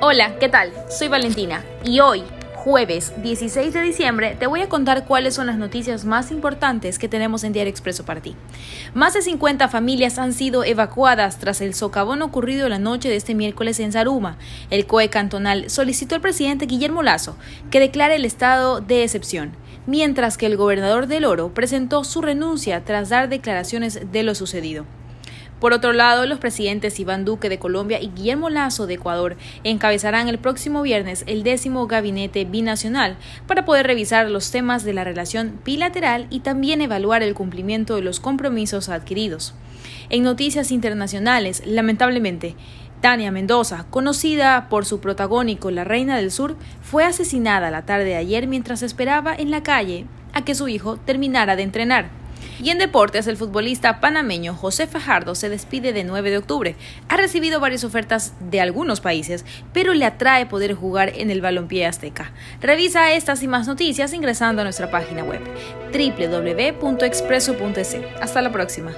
Hola, ¿qué tal? Soy Valentina y hoy, jueves 16 de diciembre, te voy a contar cuáles son las noticias más importantes que tenemos en Diario Expreso para ti. Más de 50 familias han sido evacuadas tras el socavón ocurrido la noche de este miércoles en Zaruma. El COE cantonal solicitó al presidente Guillermo Lazo que declare el estado de excepción mientras que el gobernador del Oro presentó su renuncia tras dar declaraciones de lo sucedido. Por otro lado, los presidentes Iván Duque de Colombia y Guillermo Lazo de Ecuador encabezarán el próximo viernes el décimo gabinete binacional para poder revisar los temas de la relación bilateral y también evaluar el cumplimiento de los compromisos adquiridos. En noticias internacionales, lamentablemente, Tania Mendoza, conocida por su protagónico La Reina del Sur, fue asesinada la tarde de ayer mientras esperaba en la calle a que su hijo terminara de entrenar. Y en deportes, el futbolista panameño José Fajardo se despide de 9 de octubre. Ha recibido varias ofertas de algunos países, pero le atrae poder jugar en el balompié azteca. Revisa estas y más noticias ingresando a nuestra página web www.expreso.es. Hasta la próxima.